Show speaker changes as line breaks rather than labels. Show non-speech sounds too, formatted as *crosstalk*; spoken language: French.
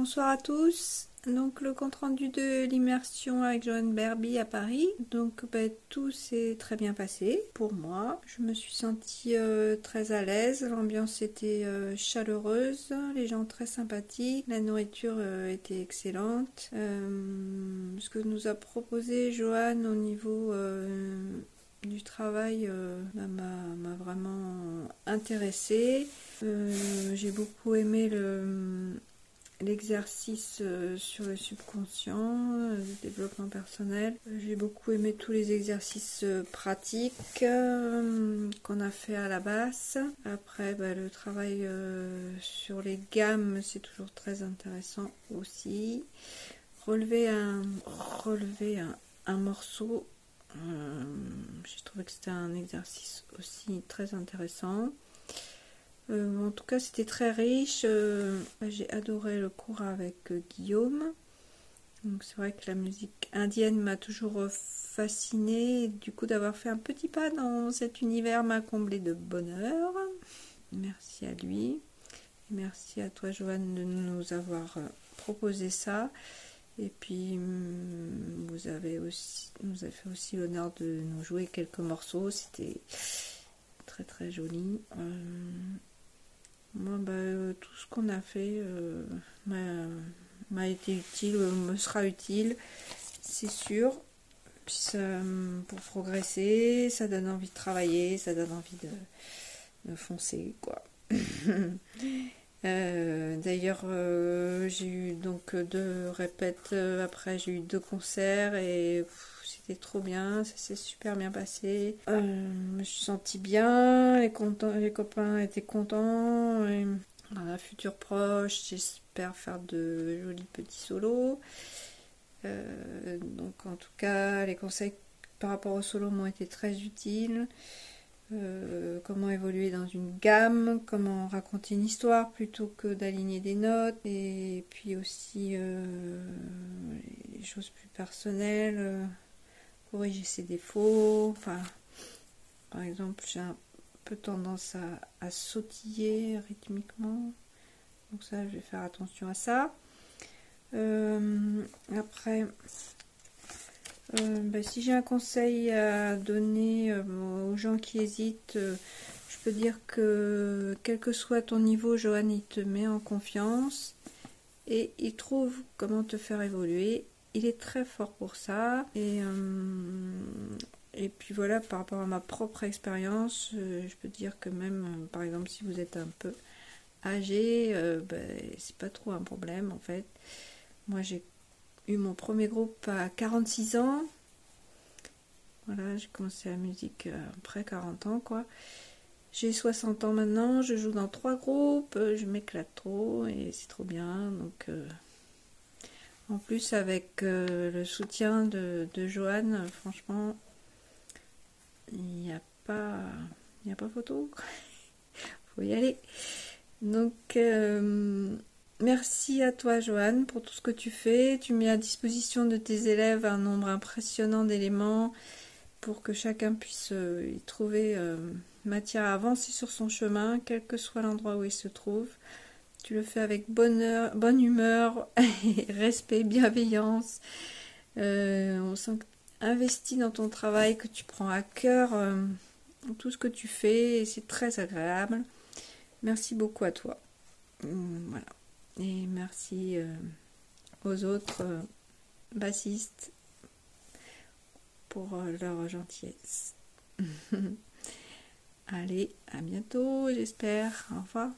Bonsoir à tous. Donc le compte rendu de l'immersion avec Joanne Berby à Paris. Donc bah, tout s'est très bien passé pour moi. Je me suis sentie euh, très à l'aise. L'ambiance était euh, chaleureuse, les gens très sympathiques, la nourriture euh, était excellente. ce que nous a proposé Joanne au niveau du travail bah, m'a vraiment intéressée. J'ai beaucoup aimé le l'exercice euh, sur le subconscient, euh, le développement personnel. J'ai beaucoup aimé tous les exercices euh, pratiques qu'on a fait à la basse. Après, bah, le travail sur les gammes, c'est toujours très intéressant aussi. Relever un, relever un, morceau, j'ai trouvé que c'était un exercice aussi très intéressant. Euh, en tout cas, c'était très riche. Euh, j'ai adoré le cours avec euh, Guillaume. Donc c'est vrai que la musique indienne m'a toujours fascinée. Du coup, d'avoir fait un petit pas dans cet univers m'a comblé de bonheur. Merci à lui. merci à toi, Joanne, de nous avoir proposé ça. Et puis, hum, vous avez aussi, nous avez fait aussi l'honneur de nous jouer quelques morceaux. C'était très très joli. Moi, bah, euh, tout ce qu'on a fait euh, m'a été utile, euh, me sera utile, c'est sûr. pour progresser, ça donne envie de travailler, ça donne envie de, foncer, quoi. *laughs* D'ailleurs, j'ai eu donc deux répètes après, j'ai eu deux concerts et trop bien, ça s'est super bien passé. Euh, je me suis sentie bien, les, les copains étaient contents. dans la future proche, j'espère faire de jolis petits solos. Euh, donc en tout cas, les conseils par rapport au solo m'ont été très utiles. Euh, comment évoluer dans une gamme, comment raconter une histoire plutôt que d'aligner des notes, et puis aussi les choses plus personnelles, corriger ses défauts. Enfin, par exemple, j'ai un peu tendance à, sautiller rythmiquement. Donc ça, je vais faire attention à ça. Euh, après, euh, ben, si j'ai un conseil à donner euh, aux gens qui hésitent, je peux dire que quel que soit ton niveau, Johan, il te met en confiance et il trouve comment te faire évoluer il est très fort pour ça. Et, euh, et puis voilà, par rapport à ma propre expérience, euh, je peux dire que même, euh, par exemple, si vous êtes un peu âgé, ben, c'est pas trop un problème en fait. Moi j'ai eu mon premier groupe à 46 ans. Voilà, j'ai commencé la musique après 40 ans quoi. J'ai 60 ans maintenant, je joue dans trois groupes, je m'éclate trop et c'est trop bien. Donc en plus, avec euh, le soutien de, Joanne, franchement, il n'y a pas, il a pas photo. *laughs* Faut y aller. Donc, euh, merci à toi, Joanne, pour tout ce que tu fais. Tu mets à disposition de tes élèves un nombre impressionnant d'éléments pour que chacun puisse euh, y trouver matière à avancer sur son chemin, quel que soit l'endroit où il se trouve. Tu le fais avec bonheur, bonne humeur, *laughs* respect, bienveillance. Euh, on sent investi dans ton travail, que tu prends à cœur euh, tout ce que tu fais et c'est très agréable. Merci beaucoup à toi. Hum, voilà. Et merci euh, aux autres bassistes pour leur gentillesse. *laughs* Allez, à bientôt, j'espère. Au revoir.